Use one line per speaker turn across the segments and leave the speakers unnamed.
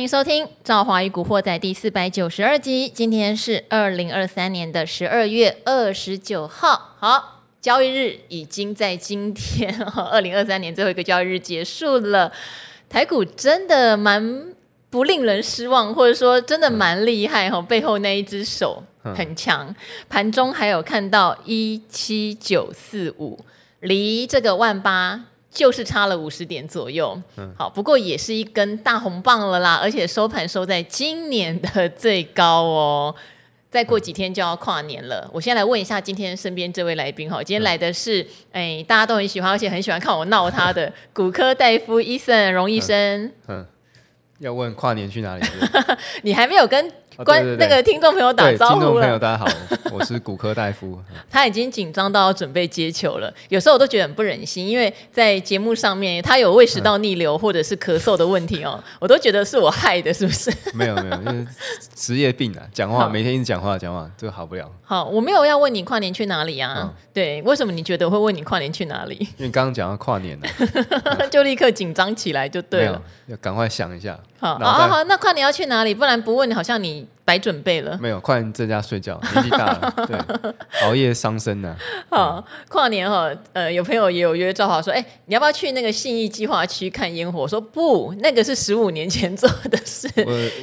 迎收听《赵华与古惑仔》第四百九十二集。今天是二零二三年的十二月二十九号。好，交易日已经在今天，二零二三年最后一个交易日结束了。台股真的蛮不令人失望，或者说真的蛮厉害哈、嗯，背后那一只手很强。盘中还有看到一七九四五，离这个万八。就是差了五十点左右，嗯，好，不过也是一根大红棒了啦，而且收盘收在今年的最高哦。再过几天就要跨年了，我先来问一下今天身边这位来宾哈，今天来的是哎，大家都很喜欢，而且很喜欢看我闹他的 骨科大夫 Eason 荣医生。嗯，嗯，
要问跨年去哪里？
你还没有跟？关、哦、那个听众朋友打招呼了。听众
朋友大家好，我是骨科大夫。
他已经紧张到要准备接球了，有时候我都觉得很不忍心，因为在节目上面他有胃食道逆流或者是咳嗽的问题哦，我都觉得是我害的，是不是？
没有没有，因为职业病啊，讲话每天一直讲话讲话，这个好不了。
好，我没有要问你跨年去哪里啊？嗯、对，为什么你觉得会问你跨年去哪里？
因为刚刚讲到跨年了，
就立刻紧张起来就对了，
要赶快想一下。
好，好好好，那跨年要去哪里？不然不问，好像你。白准备了，
没有，跨年在家睡觉，年纪大了，对，熬夜伤身呢、啊。
好，跨年哈，呃，有朋友也有约赵华说，哎、欸，你要不要去那个信义计划区看烟火？我说不，那个是十五年前做的事，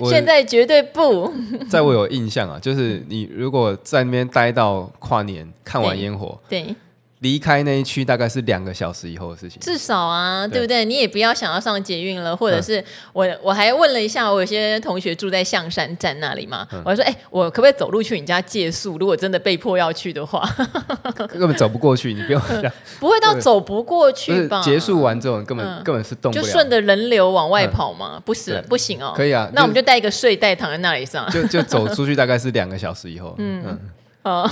现在绝对不。
在我有印象啊，就是你如果在那边待到跨年看完烟火，
对。对
离开那一区大概是两个小时以后的事情，
至少啊，对，不对？你也不要想要上捷运了，或者是我我还问了一下，我有些同学住在象山站那里嘛，嗯、我还说，哎，我可不可以走路去你家借宿？如果真的被迫要去的话，
根本走不过去，你不用这样，
不会到走不过去吧？
结束完之后，根本、嗯、根本是动不了，
就顺着人流往外跑嘛？嗯、不是，不行哦。
可以啊，
那我们就带一个睡袋躺在那里上，
就就走出去，大概是两个小时以后。嗯。嗯
哦，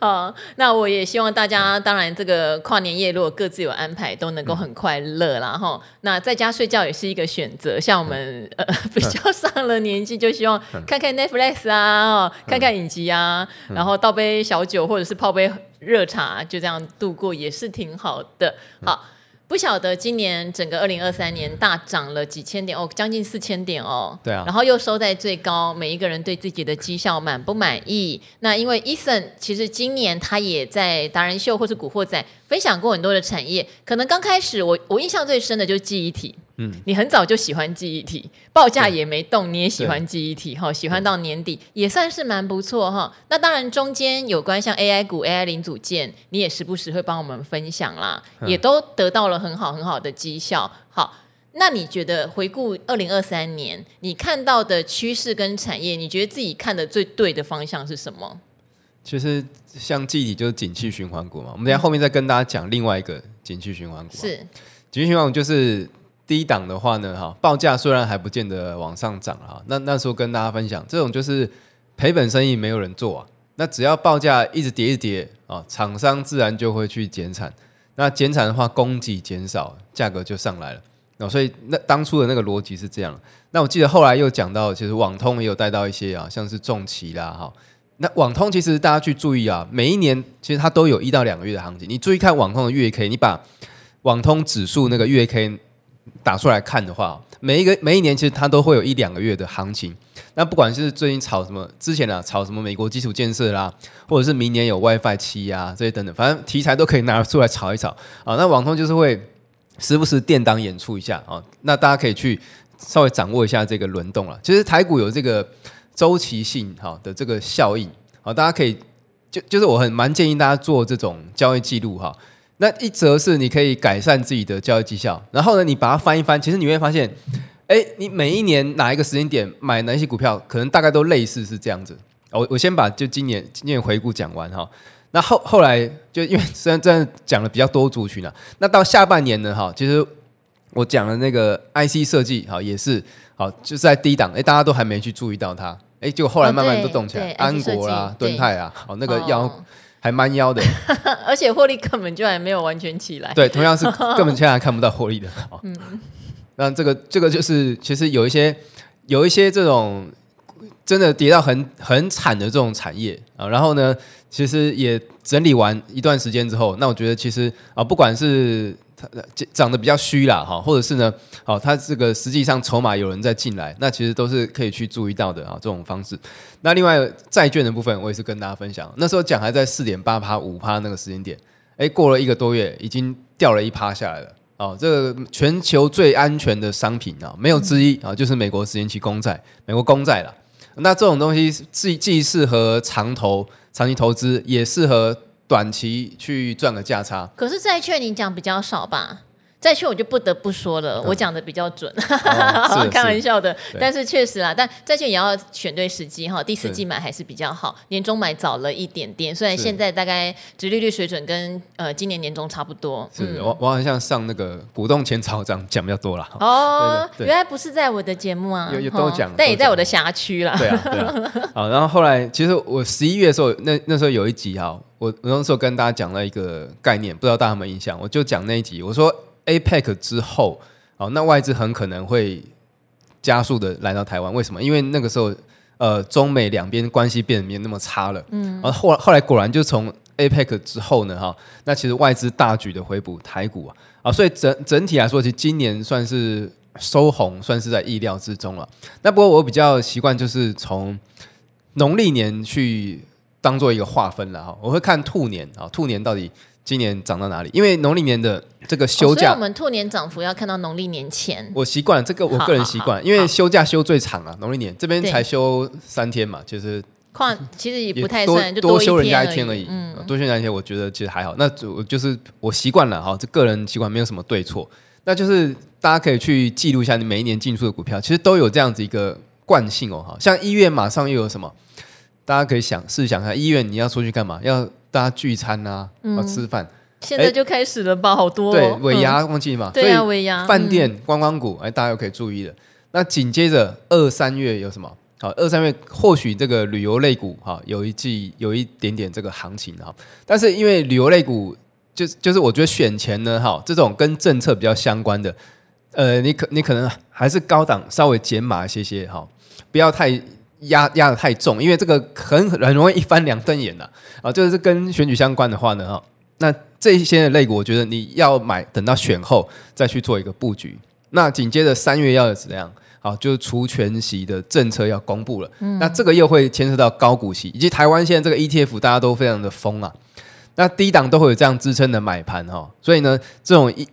好，那我也希望大家，当然这个跨年夜如果各自有安排，都能够很快乐啦哈。那在家睡觉也是一个选择，像我们呃 比较上了年纪，就希望看看 Netflix 啊，看看影集啊，然后倒杯小酒或者是泡杯热茶，就这样度过也是挺好的。好。不晓得今年整个二零二三年大涨了几千点哦，将近四千点哦。
对啊。
然后又收在最高，每一个人对自己的绩效满不满意？那因为 Eason 其实今年他也在达人秀或是古惑仔分享过很多的产业，可能刚开始我我印象最深的就是记忆体。嗯，你很早就喜欢记忆体，报价也没动，你也喜欢记忆体哈，喜欢到年底也算是蛮不错哈。那当然中间有关像 AI 股、AI 零组件，你也时不时会帮我们分享啦，也都得到了很好很好的绩效。好，那你觉得回顾二零二三年，你看到的趋势跟产业，你觉得自己看的最对的方向是什么？
其实像记忆体就是景气循环股嘛，我们等下后面再跟大家讲另外一个景气循环股。是景气循环股就是。低档的话呢，哈，报价虽然还不见得往上涨啊，那那时候跟大家分享，这种就是赔本生意没有人做啊。那只要报价一直跌一跌啊，厂商自然就会去减产。那减产的话，供给减少，价格就上来了。那所以那当初的那个逻辑是这样。那我记得后来又讲到，其实网通也有带到一些啊，像是重骑啦，哈。那网通其实大家去注意啊，每一年其实它都有一到两个月的行情。你注意看网通的月 K，你把网通指数那个月 K。打出来看的话，每一个每一年其实它都会有一两个月的行情。那不管是最近炒什么，之前啊炒什么美国基础建设啦，或者是明年有 WiFi 七啊这些等等，反正题材都可以拿出来炒一炒啊。那网通就是会时不时电档演出一下啊。那大家可以去稍微掌握一下这个轮动了。其实台股有这个周期性哈的这个效应啊，大家可以就就是我很蛮建议大家做这种交易记录哈。那一则是你可以改善自己的交易绩效，然后呢，你把它翻一翻，其实你会发现，哎，你每一年哪一个时间点买哪些股票，可能大概都类似是这样子。我我先把就今年今年回顾讲完哈，那后后来就因为虽然这样讲了比较多族群了，那到下半年呢哈，其实我讲的那个 IC 设计哈也是好，就是在低档，哎，大家都还没去注意到它，哎，结果后来慢慢都动起来，哦、安国啦、敦泰啊，好那个要。哦还蛮妖的，
而且获利根本就还没有完全起来。
对，同样是 根本现在还看不到获利的。嗯，那这个这个就是其实有一些有一些这种真的跌到很很惨的这种产业啊，然后呢，其实也整理完一段时间之后，那我觉得其实啊，不管是它涨得比较虚啦哈，或者是呢，哦，它这个实际上筹码有人在进来，那其实都是可以去注意到的啊，这种方式。那另外债券的部分，我也是跟大家分享，那时候讲还在四点八趴五趴那个时间点，哎，过了一个多月，已经掉了一趴下来了。哦，这个全球最安全的商品啊，没有之一啊，就是美国十年期公债，美国公债了。那这种东西既既适合长投、长期投资，也适合短期去赚个价差。
可是债券你讲比较少吧？债券我就不得不说了，我讲的比较准，哦、开玩笑的。但是确实啦，但债券也要选对时机哈。第四季买还是比较好，年终买早了一点点。虽然现在大概殖利率水准跟呃今年年终差不多。
是，嗯、我我好像上那个股东前草长讲比较多了。
哦，原来不是在我的节目啊，
有有都讲，
但也在我的辖区啦。
对啊，对啊。好，然后后来其实我十一月的时候，那那时候有一集哈，我我那时候跟大家讲了一个概念，不知道大家有没有印象？我就讲那一集，我说。APEC 之后，哦，那外资很可能会加速的来到台湾。为什么？因为那个时候，呃，中美两边关系变得没那么差了。嗯，然后后来后来果然就从 APEC 之后呢，哈，那其实外资大举的回补台股啊，啊，所以整整体来说，其实今年算是收红，算是在意料之中了。那不过我比较习惯就是从农历年去当做一个划分了哈，我会看兔年啊，兔年到底。今年涨到哪里？因为农历年的这个休假，
我们兔年涨幅要看到农历年前。
我习惯了这个，我个人习惯，因为休假休最长啊，农历年这边才休三天嘛，就是
跨其实也不太算，
多
就多，
多休人家一天而已。
嗯，
多休人家一天，我觉得其实还好。那我就是我习惯了哈，这个人习惯没有什么对错。那就是大家可以去记录一下你每一年进出的股票，其实都有这样子一个惯性哦。哈，像一月马上又有什么？大家可以想试想一下，一月你要出去干嘛？要大家聚餐啊，要吃饭。嗯
现在就开始了吧，好多、哦、
对尾牙忘记嘛，
对啊，尾牙
饭店观光股，哎，大家又可以注意了。那紧接着二三月有什么？好，二三月或许这个旅游类股哈，有一季有一点点这个行情哈。但是因为旅游类股，就就是我觉得选前呢，哈，这种跟政策比较相关的，呃，你可你可能还是高档稍微减码一些些哈，不要太压压的太重，因为这个很很容易一翻两瞪眼呐。啊，就是跟选举相关的话呢，哈，那。这一些的类股，我觉得你要买，等到选后再去做一个布局。那紧接着三月要怎样？好，就是除权息的政策要公布了。嗯，那这个又会牵涉到高股息，以及台湾现在这个 ETF 大家都非常的疯啊。那低档都会有这样支撑的买盘哈。所以呢，这种一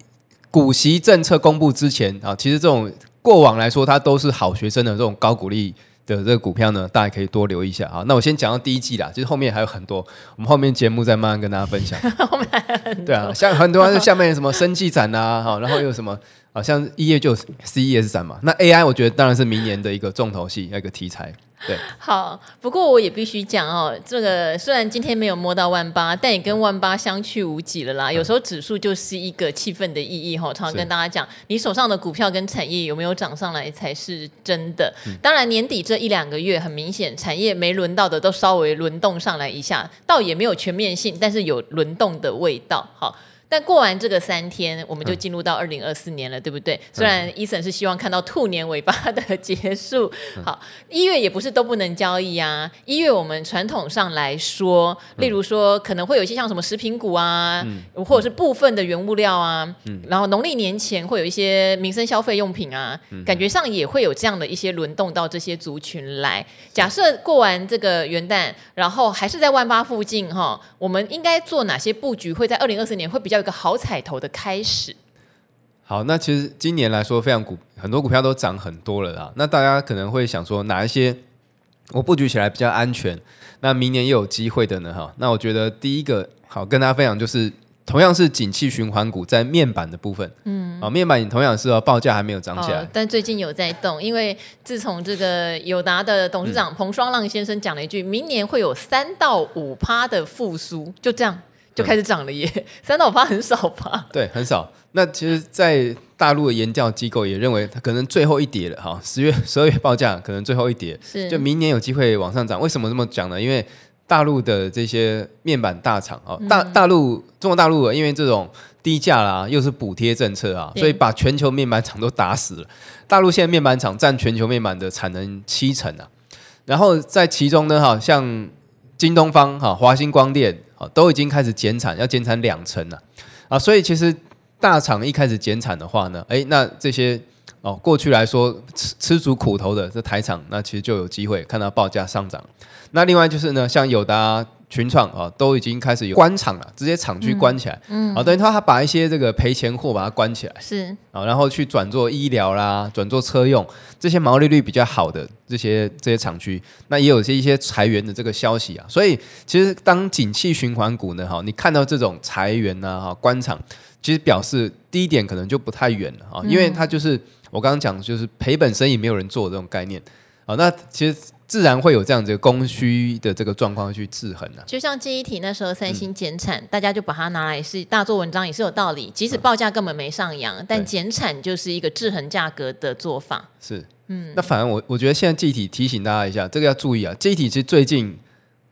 股息政策公布之前啊，其实这种过往来说，它都是好学生的这种高股利。的这个股票呢，大家可以多留意一下。啊，那我先讲到第一季啦，其实后面还有很多，我们后面节目再慢慢跟大家分享。后面。对啊，像很多下面什么生技展啊，好，然后又什么，好像一月就有 CES 展嘛。那 AI 我觉得当然是明年的一个重头戏，一个题材。对，
好，不过我也必须讲哦，这个虽然今天没有摸到万八，但也跟万八相去无几了啦。有时候指数就是一个气氛的意义哈，常常跟大家讲，你手上的股票跟产业有没有涨上来才是真的。当然年底这一两个月很明显，产业没轮到的都稍微轮动上来一下，倒也没有全面性，但是有轮动的味道。好。但过完这个三天，我们就进入到二零二四年了，嗯、对不对？虽然 Eason 是希望看到兔年尾巴的结束。好，一月也不是都不能交易啊。一月我们传统上来说，例如说可能会有一些像什么食品股啊，嗯、或者是部分的原物料啊。嗯、然后农历年前会有一些民生消费用品啊，嗯、感觉上也会有这样的一些轮动到这些族群来。假设过完这个元旦，然后还是在万八附近哈，我们应该做哪些布局？会在二零二四年会比较。一个好彩头的开始。
好，那其实今年来说，非常股很多股票都涨很多了啦。那大家可能会想说，哪一些我布局起来比较安全？那明年又有机会的呢？哈，那我觉得第一个好跟大家分享就是，同样是景气循环股，在面板的部分，嗯，啊，面板同样是哦，报价还没有涨起来，哦，
但最近有在动，因为自从这个友达的董事长彭双浪先生讲了一句，嗯，明年会有三到五趴的复苏，就这样。就开始涨了耶，嗯、三到五趴很少吧？
对，很少。那其实，在大陆的研调机构也认为，它可能最后一跌了哈。十月、十二月报价可能最后一跌，是就明年有机会往上涨。为什么这么讲呢？因为大陆的这些面板大厂啊，大大陆中国大陆因为这种低价啦，又是补贴政策啊，所以把全球面板厂都打死了。大陆现在面板厂占全球面板的产能七成啊。然后在其中呢，哈，像京东方哈、华星光电都已经开始减产，要减产两成了啊。所以其实大厂一开始减产的话呢，哎，那这些哦过去来说吃吃足苦头的这台厂，那其实就有机会看到报价上涨。那另外就是呢，像友达。群创啊，都已经开始有关厂了，直接厂区关起来，嗯，啊、嗯，等于他他把一些这个赔钱货把它关起来，
是。
啊，然后去转做医疗啦，转做车用这些毛利率比较好的这些这些厂区，那也有些一些裁员的这个消息啊，所以其实当景气循环股呢，哈，你看到这种裁员呐，哈，关厂，其实表示低点可能就不太远了啊，因为它就是我刚刚讲就是赔本生意没有人做这种概念。啊，那其实。自然会有这样子供需的这个状况去制衡的、啊。
就像记忆体那时候三星减产，嗯、大家就把它拿来是大做文章，也是有道理。即使报价根本没上扬，嗯、但减产就是一个制衡价格的做法。
是，嗯。那反而我我觉得现在记忆体提醒大家一下，这个要注意啊。记忆体其实最近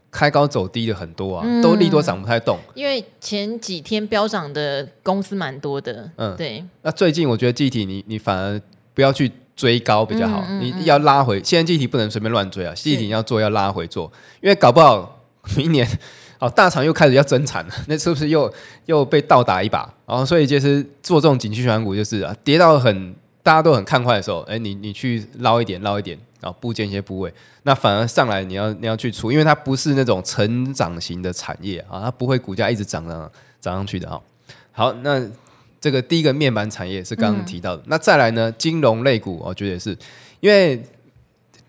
开高走低的很多啊，嗯、都利多涨不太动。
因为前几天飙涨的公司蛮多的。嗯，对。
那最近我觉得记忆体你你反而不要去。追高比较好，嗯嗯嗯、你要拉回。现在记忆体不能随便乱追啊，记忆体要做要拉回做，因为搞不好 明年哦大厂又开始要增产了，那是不是又又被倒打一把？然、哦、后所以其实做这种景气循环股就是啊，跌到很大家都很看坏的时候，哎，你你去捞一点捞一点，然后布建一些部位，那反而上来你要你要去出，因为它不是那种成长型的产业啊，它不会股价一直涨涨涨上去的哈、哦。好，那。这个第一个面板产业是刚刚提到的，嗯、那再来呢？金融类股，我觉得也是，因为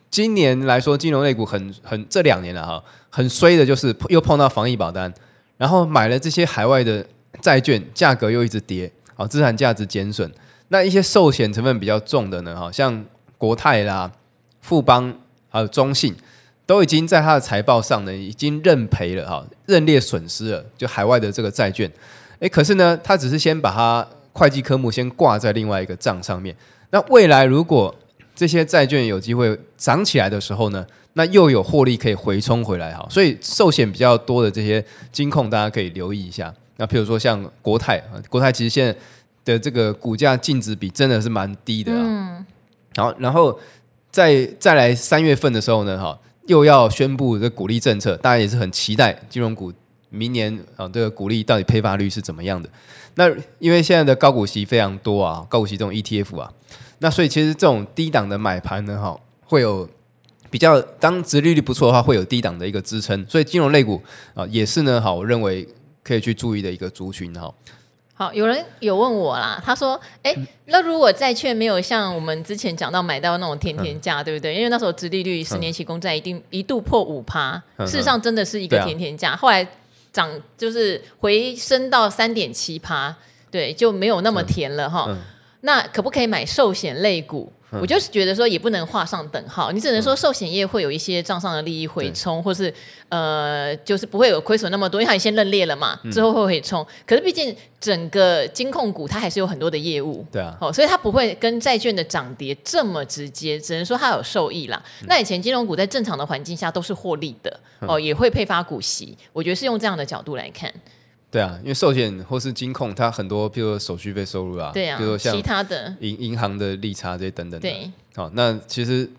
今年来说，金融类股很很这两年了哈，很衰的就是又碰到防疫保单，然后买了这些海外的债券，价格又一直跌，啊，资产价值减损。那一些寿险成分比较重的呢，哈，像国泰啦、富邦还有中信，都已经在它的财报上呢，已经认赔了哈，认列损失了，就海外的这个债券。诶，可是呢，他只是先把它会计科目先挂在另外一个账上面。那未来如果这些债券有机会涨起来的时候呢，那又有获利可以回冲回来哈。所以寿险比较多的这些金控，大家可以留意一下。那譬如说像国泰啊，国泰其实现在的这个股价净值比真的是蛮低的啊。嗯。好，然后再再来三月份的时候呢，哈，又要宣布这鼓励政策，大家也是很期待金融股。明年啊，这个股利到底配发率是怎么样的？那因为现在的高股息非常多啊，高股息这种 ETF 啊，那所以其实这种低档的买盘呢，哈，会有比较当殖利率不错的话，会有低档的一个支撑，所以金融类股啊也是呢，哈，我认为可以去注意的一个族群哈。
好，有人有问我啦，他说，哎，那如果债券没有像我们之前讲到买到那种天天价，嗯、对不对？因为那时候殖利率十年期公债一定一度破五趴，嗯、事实上真的是一个天天价，啊、后来。涨就是回升到三点七趴，对，就没有那么甜了哈。嗯嗯、那可不可以买寿险类股？嗯、我就是觉得说也不能画上等号，你只能说寿险业会有一些账上的利益回冲，嗯、或是呃，就是不会有亏损那么多，因为它先认列了嘛，之后会回冲。嗯、可是毕竟整个金控股它还是有很多的业务，对啊，哦，所以它不会跟债券的涨跌这么直接，只能说它有受益啦。嗯、那以前金融股在正常的环境下都是获利的，哦，也会配发股息，我觉得是用这样的角度来看。
对啊，因为寿险或是金控，它很多，譬如说手续费收入啊，
对啊，
比如说像
其他的
银银行的利差这些等等的，
对，
好，那其实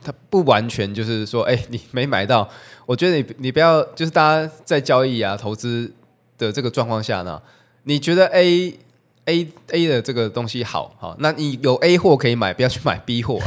它不完全就是说，哎，你没买到，我觉得你你不要，就是大家在交易啊、投资的这个状况下呢，你觉得 A。A A 的这个东西好好，那你有 A 货可以买，不要去买 B 货，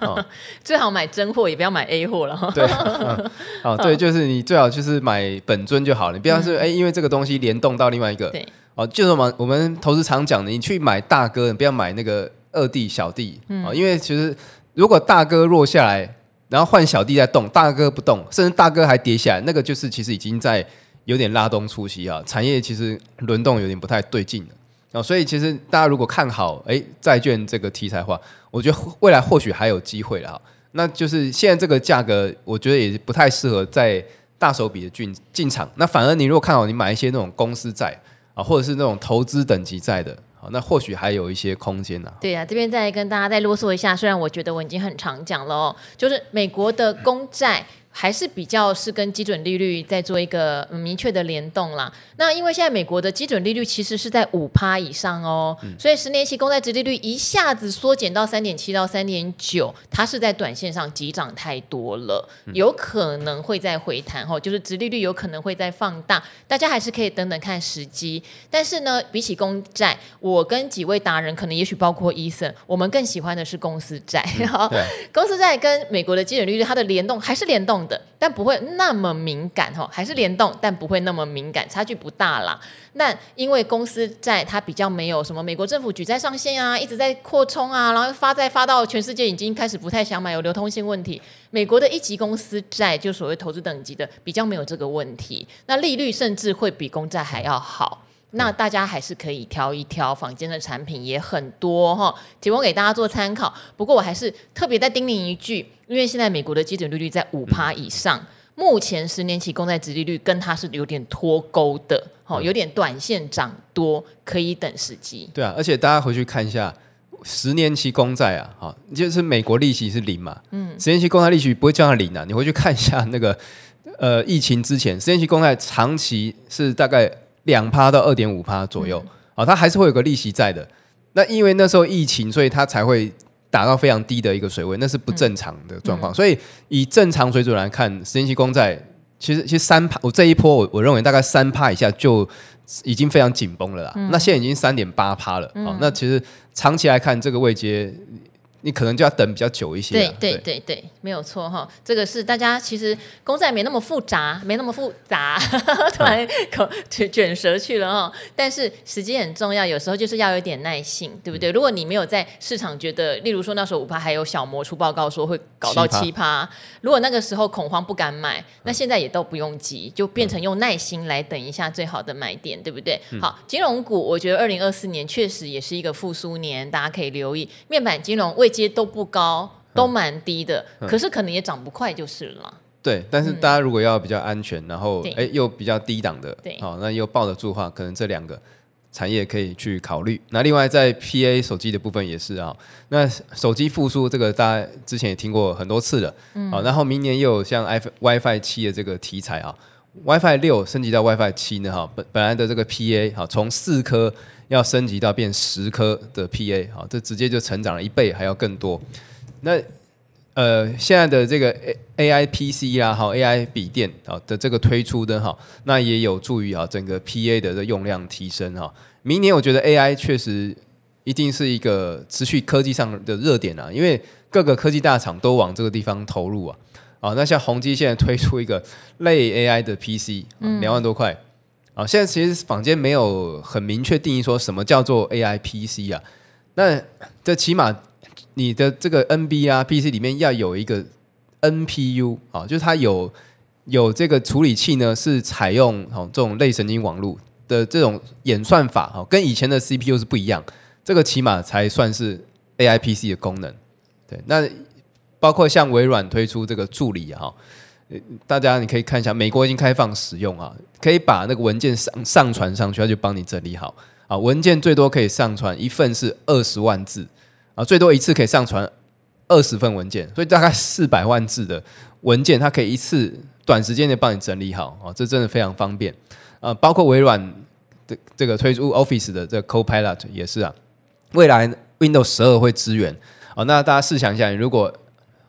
啊、
最好买真货，也不要买 A 货了。
对，嗯、好，对，就是你最好就是买本尊就好了，你不要是哎、嗯，因为这个东西联动到另外一个，对，哦，就是我们我们投资常讲的，你去买大哥，你不要买那个二弟小弟，啊、嗯，因为其实如果大哥弱下来，然后换小弟在动，大哥不动，甚至大哥还跌下来，那个就是其实已经在有点拉东出西啊，产业其实轮动有点不太对劲了。哦，所以其实大家如果看好诶债券这个题材的话，我觉得未来或许还有机会了哈。那就是现在这个价格，我觉得也不太适合在大手笔的进进场。那反而你如果看好，你买一些那种公司债啊，或者是那种投资等级债的，好，那或许还有一些空间呢。
对啊，这边再跟大家再啰嗦一下，虽然我觉得我已经很常讲了哦，就是美国的公债。还是比较是跟基准利率在做一个明确的联动啦。那因为现在美国的基准利率其实是在五趴以上哦，嗯、所以十年期公债殖利率一下子缩减到三点七到三点九，它是在短线上急涨太多了，有可能会再回弹哦，就是殖利率有可能会再放大，大家还是可以等等看时机。但是呢，比起公债，我跟几位达人，可能也许包括 Eason，我们更喜欢的是公司债。好、嗯，公司债跟美国的基准利率它的联动还是联动。的，但不会那么敏感哈，还是联动，但不会那么敏感，差距不大啦。那因为公司债它比较没有什么美国政府举债上限啊，一直在扩充啊，然后发债发到全世界已经开始不太想买，有流通性问题。美国的一级公司债就所谓投资等级的比较没有这个问题，那利率甚至会比公债还要好。那大家还是可以挑一挑，坊间的产品也很多哈，提供给大家做参考。不过我还是特别再叮咛一句，因为现在美国的基准利率在五趴以上，嗯、目前十年期公债殖利率跟它是有点脱钩的，哈，有点短线涨多，可以等时机。
对啊，而且大家回去看一下十年期公债啊，哈，就是美国利息是零嘛，嗯，十年期公债利息不会降到零啊，你回去看一下那个呃疫情之前，十年期公债长期是大概。两趴到二点五趴左右，啊、嗯，它还是会有个利息在的。那因为那时候疫情，所以它才会达到非常低的一个水位，那是不正常的状况。嗯、所以以正常水准来看，十年期公债其实其实三趴，我这一波我我认为大概三趴以下就已经非常紧绷了啦。嗯、那现在已经三点八趴了，啊、嗯，那其实长期来看这个位阶。你可能就要等比较久一些。
对对对对，没有错哈。这个是大家其实公债没那么复杂，没那么复杂，突然口卷卷舌去了哈。但是时机很重要，有时候就是要有点耐性，对不对？如果你没有在市场觉得，例如说那时候五趴还有小摩出报告说会搞到七趴，如果那个时候恐慌不敢买，那现在也都不用急，就变成用耐心来等一下最好的买点，对不对？好，金融股我觉得二零二四年确实也是一个复苏年，大家可以留意面板金融为这些都不高，都蛮低的，嗯、可是可能也涨不快就是了。
对，但是大家如果要比较安全，嗯、然后哎又比较低档的，
对，
好，那又抱得住的话，可能这两个产业可以去考虑。那另外在 PA 手机的部分也是啊，那手机复苏这个大家之前也听过很多次了，嗯，好，然后明年又有像 i WiFi 七的这个题材啊，WiFi 六升级到 WiFi 七呢，哈，本本来的这个 PA 好从四颗。要升级到变十颗的 PA，好，这直接就成长了一倍，还要更多。那呃，现在的这个 AI PC 啊，哈 AI 笔电啊的这个推出的哈，那也有助于啊整个 PA 的这用量提升哈。明年我觉得 AI 确实一定是一个持续科技上的热点啊，因为各个科技大厂都往这个地方投入啊。啊，那像宏基现在推出一个类 AI 的 PC，两万多块。啊，现在其实坊间没有很明确定义说什么叫做 AI PC 啊，那这起码你的这个 NB 啊 PC 里面要有一个 NPU 啊，就是它有有这个处理器呢，是采用哦这种类神经网络的这种演算法哦，跟以前的 CPU 是不一样，这个起码才算是 AI PC 的功能。对，那包括像微软推出这个助理哈。大家你可以看一下，美国已经开放使用啊，可以把那个文件上上传上去，它就帮你整理好啊。文件最多可以上传一份是二十万字啊，最多一次可以上传二十份文件，所以大概四百万字的文件，它可以一次短时间内帮你整理好啊，这真的非常方便啊。包括微软的这个推出 Office 的这个 Copilot 也是啊，未来 Windows 十二会支援啊。那大家试想一下，如果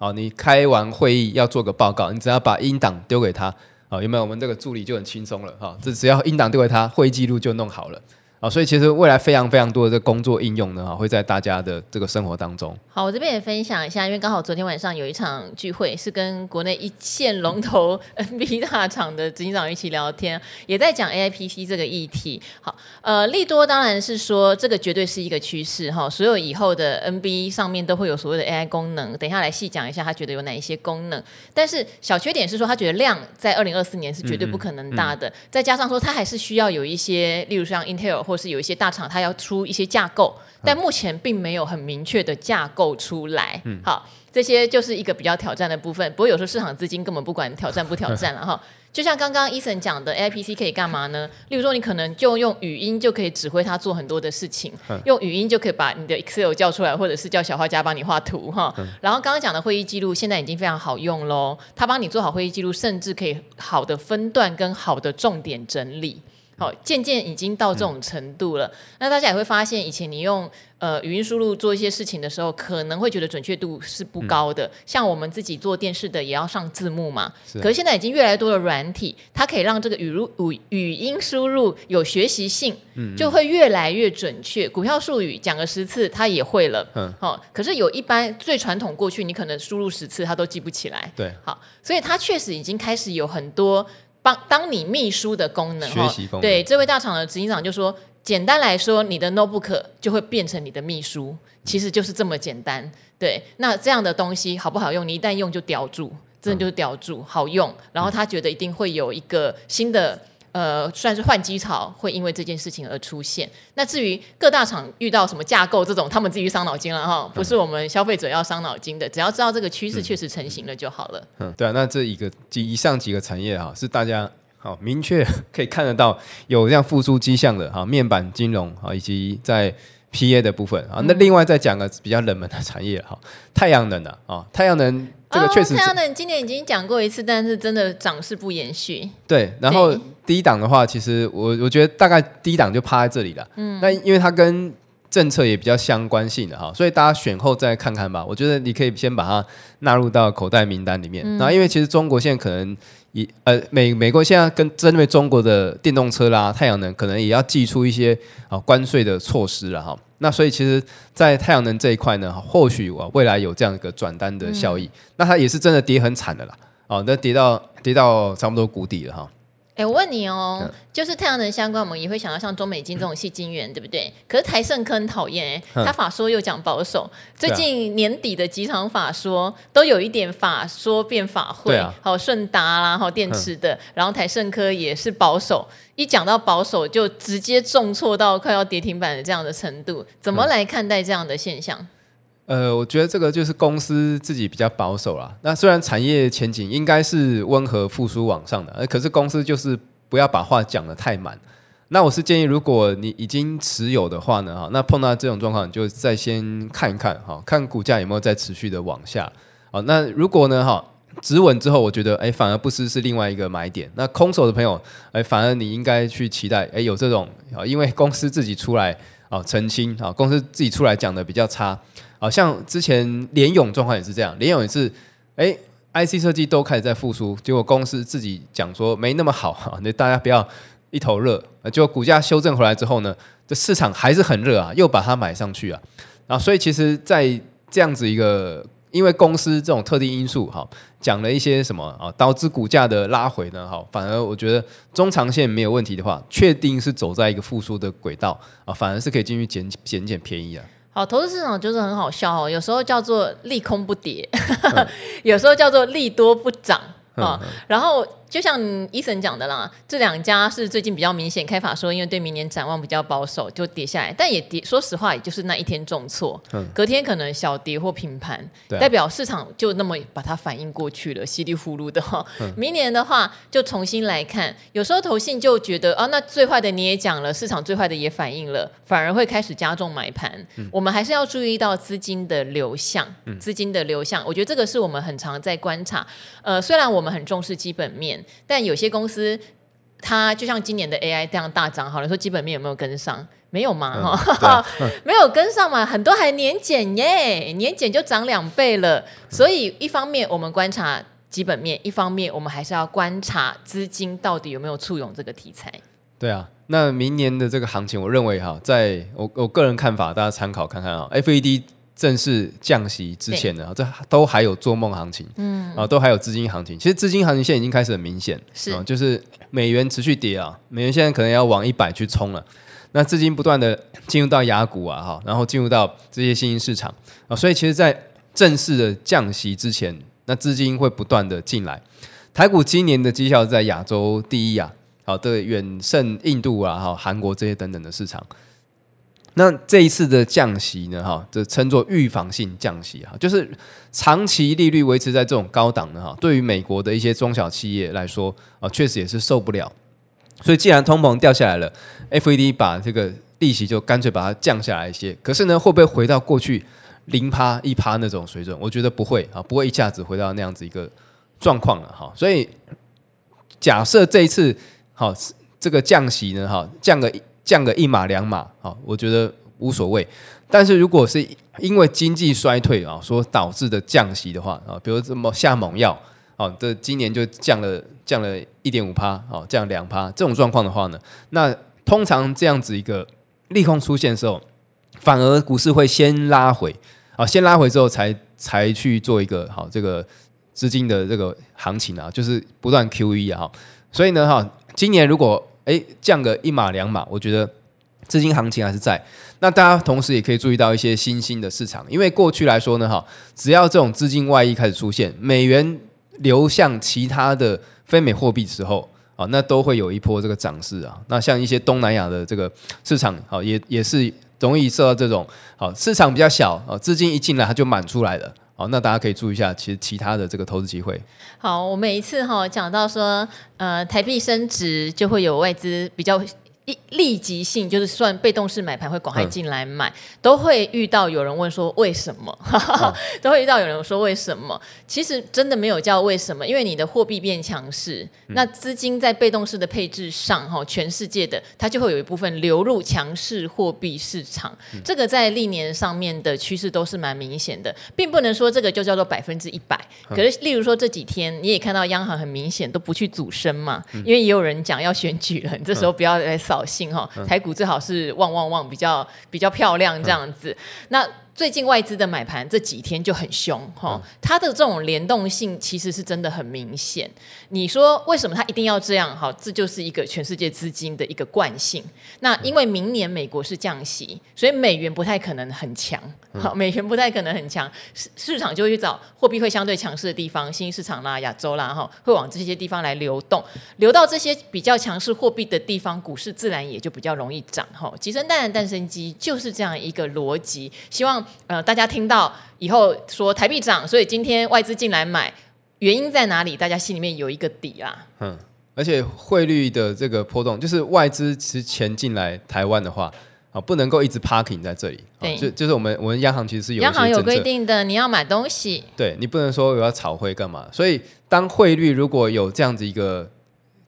哦，你开完会议要做个报告，你只要把音档丢给他，哦，有没有？我们这个助理就很轻松了，哈，这只要音档丢给他，会议记录就弄好了。啊，所以其实未来非常非常多的这工作应用呢，哈，会在大家的这个生活当中。好，
我这边也分享一下，因为刚好昨天晚上有一场聚会，是跟国内一线龙头 NB 大厂的执行长一起聊天，也在讲 AIPC 这个议题。好，呃，利多当然是说这个绝对是一个趋势哈，所有以后的 NB 上面都会有所谓的 AI 功能。等一下来细讲一下，他觉得有哪一些功能。但是小缺点是说，他觉得量在二零二四年是绝对不可能大的，嗯嗯嗯、再加上说他还是需要有一些，例如像 Intel 或是有一些大厂，它要出一些架构，但目前并没有很明确的架构出来。嗯好，这些就是一个比较挑战的部分。不过有时候市场资金根本不管挑战不挑战了 哈。就像刚刚 Eason 讲的，AI PC 可以干嘛呢？例如说，你可能就用语音就可以指挥它做很多的事情，嗯、用语音就可以把你的 Excel 叫出来，或者是叫小画家帮你画图哈。嗯、然后刚刚讲的会议记录现在已经非常好用喽，它帮你做好会议记录，甚至可以好的分段跟好的重点整理。好，渐渐已经到这种程度了。嗯、那大家也会发现，以前你用呃语音输入做一些事情的时候，可能会觉得准确度是不高的。嗯、像我们自己做电视的，也要上字幕嘛。是。可是现在已经越来越多的软体，它可以让这个语录语语音输入有学习性，嗯，就会越来越准确。股票术语讲个十次，它也会了。嗯。好，可是有一般最传统过去，你可能输入十次，它都记不起来。
对。
好，所以它确实已经开始有很多。帮当你秘书的功能，
学习功能。
对，这位大厂的执行长就说，简单来说，你的 notebook 就会变成你的秘书，其实就是这么简单。对，那这样的东西好不好用？你一旦用就叼住，真的就是叼住，嗯、好用。然后他觉得一定会有一个新的。呃，算是换机潮会因为这件事情而出现。那至于各大厂遇到什么架构这种，他们自己伤脑筋了哈，不是我们消费者要伤脑筋的。只要知道这个趋势确实成型了就好了。
嗯，对啊，那这一个几以上几个产业哈，是大家好明确可以看得到有这样复苏迹象的哈，面板、金融啊，以及在 PA 的部分啊。那另外再讲个比较冷门的产业哈，太阳能的啊，太阳能这个确实，
太阳能今年已经讲过一次，但是真的涨势不延续。
对，然后。低档的话，其实我我觉得大概低档就趴在这里了。嗯，那因为它跟政策也比较相关性的哈，所以大家选后再看看吧。我觉得你可以先把它纳入到口袋名单里面。那、嗯、因为其实中国现在可能也呃美美国现在跟针对中国的电动车啦、太阳能，可能也要祭出一些啊关税的措施了哈。那所以其实，在太阳能这一块呢，或许我未来有这样一个转单的效益。嗯、那它也是真的跌很惨的啦。哦，那跌到跌到差不多谷底了哈。
哎，我问你哦，嗯、就是太阳能相关，我们也会想到像中美金这种矽晶圆，对不对？可是台盛科很讨厌哎，他法说又讲保守，嗯、最近年底的几场法说都有一点法说变法会，啊、好顺达啦，好电池的，嗯、然后台盛科也是保守，一讲到保守就直接重挫到快要跌停板的这样的程度，怎么来看待这样的现象？
呃，我觉得这个就是公司自己比较保守啦。那虽然产业前景应该是温和复苏往上的，可是公司就是不要把话讲得太满。那我是建议，如果你已经持有的话呢，哈，那碰到这种状况，你就再先看一看，哈，看股价有没有再持续的往下。好，那如果呢，哈，止稳之后，我觉得，哎，反而不失是另外一个买点。那空手的朋友，哎，反而你应该去期待，哎，有这种啊，因为公司自己出来啊澄清啊，公司自己出来讲的比较差。好像之前联咏状况也是这样，联咏也是，哎，IC 设计都开始在复苏，结果公司自己讲说没那么好哈，那 大家不要一头热，结果股价修正回来之后呢，这市场还是很热啊，又把它买上去啊，然后所以其实，在这样子一个，因为公司这种特定因素哈，讲了一些什么啊，导致股价的拉回呢，哈，反而我觉得中长线没有问题的话，确定是走在一个复苏的轨道啊，反而是可以进去捡捡捡便宜啊。
好，投资市场就是很好笑哦，有时候叫做利空不跌，嗯、有时候叫做利多不涨啊，嗯、然后。就像 Eason 讲的啦，这两家是最近比较明显开法说，因为对明年展望比较保守，就跌下来。但也跌，说实话，也就是那一天重挫，嗯、隔天可能小跌或平盘，啊、代表市场就那么把它反应过去了，稀里糊涂的哈。嗯、明年的话，就重新来看。有时候投信就觉得，哦，那最坏的你也讲了，市场最坏的也反应了，反而会开始加重买盘。嗯、我们还是要注意到资金的流向，资金的流向，我觉得这个是我们很常在观察。呃，虽然我们很重视基本面。但有些公司，它就像今年的 AI 这样大涨，好了，说基本面有没有跟上？没有嘛，哈、嗯，没有跟上嘛，很多还年减耶，年减就涨两倍了。所以一方面我们观察基本面，一方面我们还是要观察资金到底有没有簇拥这个题材。
对啊，那明年的这个行情，我认为哈，在我我个人看法，大家参考看看啊，FED。正式降息之前呢，这都还有做梦行情，嗯，啊，都还有资金行情。其实资金行情现在已经开始很明显，是、啊，就是美元持续跌啊，美元现在可能要往一百去冲了。那资金不断的进入到雅股啊，哈，然后进入到这些新兴市场啊，所以其实，在正式的降息之前，那资金会不断的进来。台股今年的绩效在亚洲第一啊，好的远胜印度啊，哈，韩国这些等等的市场。那这一次的降息呢，哈，这称作预防性降息哈，就是长期利率维持在这种高档的哈，对于美国的一些中小企业来说啊，确实也是受不了。所以既然通膨掉下来了，FED 把这个利息就干脆把它降下来一些。可是呢，会不会回到过去零趴一趴那种水准？我觉得不会啊，不会一下子回到那样子一个状况了哈。所以假设这一次好这个降息呢，哈，降个一。降个一码两码啊，我觉得无所谓。但是如果是因为经济衰退啊所导致的降息的话啊，比如这么下猛药啊，这今年就降了降了一点五趴啊，降两趴这种状况的话呢，那通常这样子一个利空出现的时候，反而股市会先拉回啊，先拉回之后才才去做一个好这个资金的这个行情啊，就是不断 QE 啊，所以呢哈，今年如果哎，降个一码两码，我觉得资金行情还是在。那大家同时也可以注意到一些新兴的市场，因为过去来说呢，哈，只要这种资金外溢开始出现，美元流向其他的非美货币时候，啊，那都会有一波这个涨势啊。那像一些东南亚的这个市场，好，也也是容易受到这种好市场比较小啊，资金一进来它就满出来了。好，那大家可以注意一下，其实其他的这个投资机会。
好，我每一次哈讲到说，呃，台币升值就会有外资比较。一立即性就是算被动式买盘会广开进来买，嗯、都会遇到有人问说为什么？哦、都会遇到有人说为什么？其实真的没有叫为什么，因为你的货币变强势，嗯、那资金在被动式的配置上，哈，全世界的它就会有一部分流入强势货币市场。嗯、这个在历年上面的趋势都是蛮明显的，并不能说这个就叫做百分之一百。可是，例如说这几天你也看到央行很明显都不去阻升嘛，嗯、因为也有人讲要选举了，你这时候不要来扫兴哈，台股最好是旺旺旺，比较比较漂亮这样子。那最近外资的买盘这几天就很凶哈，它的这种联动性其实是真的很明显。你说为什么它一定要这样？好，这就是一个全世界资金的一个惯性。那因为明年美国是降息，所以美元不太可能很强。好，美元不太可能很强，市市场就会去找货币会相对强势的地方，新兴市场啦、亚洲啦，哈，会往这些地方来流动，流到这些比较强势货币的地方，股市自然也就比较容易涨。哈，鸡生蛋，蛋生鸡，就是这样一个逻辑。希望。呃，大家听到以后说台币涨，所以今天外资进来买，原因在哪里？大家心里面有一个底啦。
嗯，而且汇率的这个波动，就是外资其实钱进来台湾的话，啊，不能够一直 parking 在这里。对，就就是我们我们央行其实是有
央行有规定的，你要买东西，
对你不能说我要炒汇干嘛。所以当汇率如果有这样子一个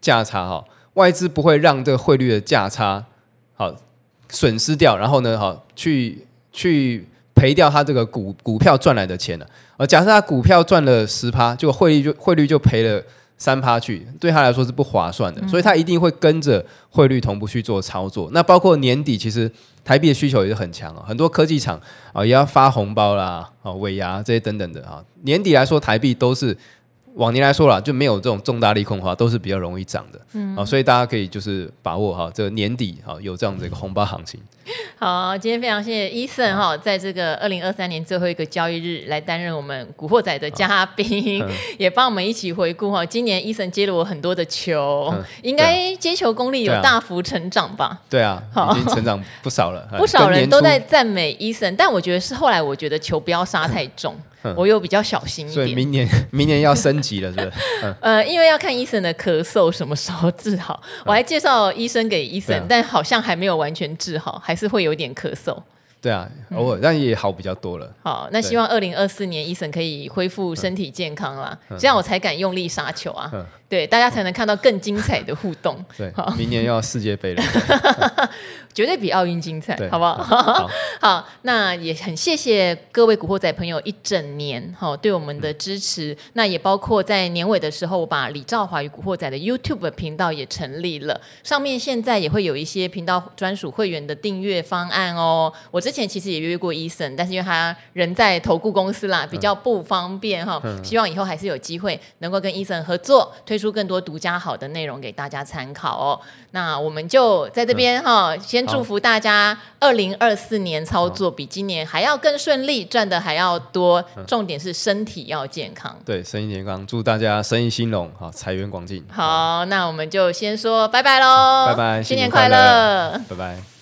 价差哈，外资不会让这个汇率的价差好损失掉，然后呢，好去去。赔掉他这个股股票赚来的钱了，而假设他股票赚了十趴，就汇率就汇率就赔了三趴去，对他来说是不划算的，所以他一定会跟着汇率同步去做操作。那包括年底，其实台币的需求也是很强啊，很多科技厂啊也要发红包啦，啊尾牙这些等等的啊，年底来说台币都是。往年来说啦，就没有这种重大利空的话，都是比较容易涨的。嗯，啊，所以大家可以就是把握哈，这个年底哈有这样的一个红包行情。
好，今天非常谢谢 Eason 哈，在这个二零二三年最后一个交易日来担任我们古惑仔的嘉宾，嗯、也帮我们一起回顾哈，今年 Eason 接了我很多的球，嗯、应该接球功力有大幅成长吧？
对啊，已经成长不少了。
不少人都在赞美 Eason，但我觉得是后来我觉得球不要杀太重。我又比较小心一点，
所以明年 明年要升级了，是不是？嗯、
呃，因为要看医生的咳嗽什么时候治好。我还介绍医生给医生，嗯、但好像还没有完全治好，还是会有点咳嗽。
对啊，偶尔，但也好比较多了。
好，那希望二零二四年伊森可以恢复身体健康啦，嗯、这样我才敢用力杀球啊。嗯、对，大家才能看到更精彩的互动。
对，好明年要世界杯了。
绝对比奥运精彩，好不好？好，好，那也很谢谢各位古惑仔朋友一整年哈对我们的支持。嗯、那也包括在年尾的时候，我把李兆华与古惑仔的 YouTube 频道也成立了，上面现在也会有一些频道专属会员的订阅方案哦。我之前其实也约过 Eason，但是因为他人在投顾公司啦，比较不方便哈。嗯、希望以后还是有机会能够跟 Eason 合作，推出更多独家好的内容给大家参考哦。那我们就在这边哈，先。祝福大家二零二四年操作比今年还要更顺利，赚的还要多。重点是身体要健康。
对，身体健康，祝大家生意兴隆，好，财源广进。
好，那我们就先说拜拜喽，
拜拜，
新年快乐，
拜拜。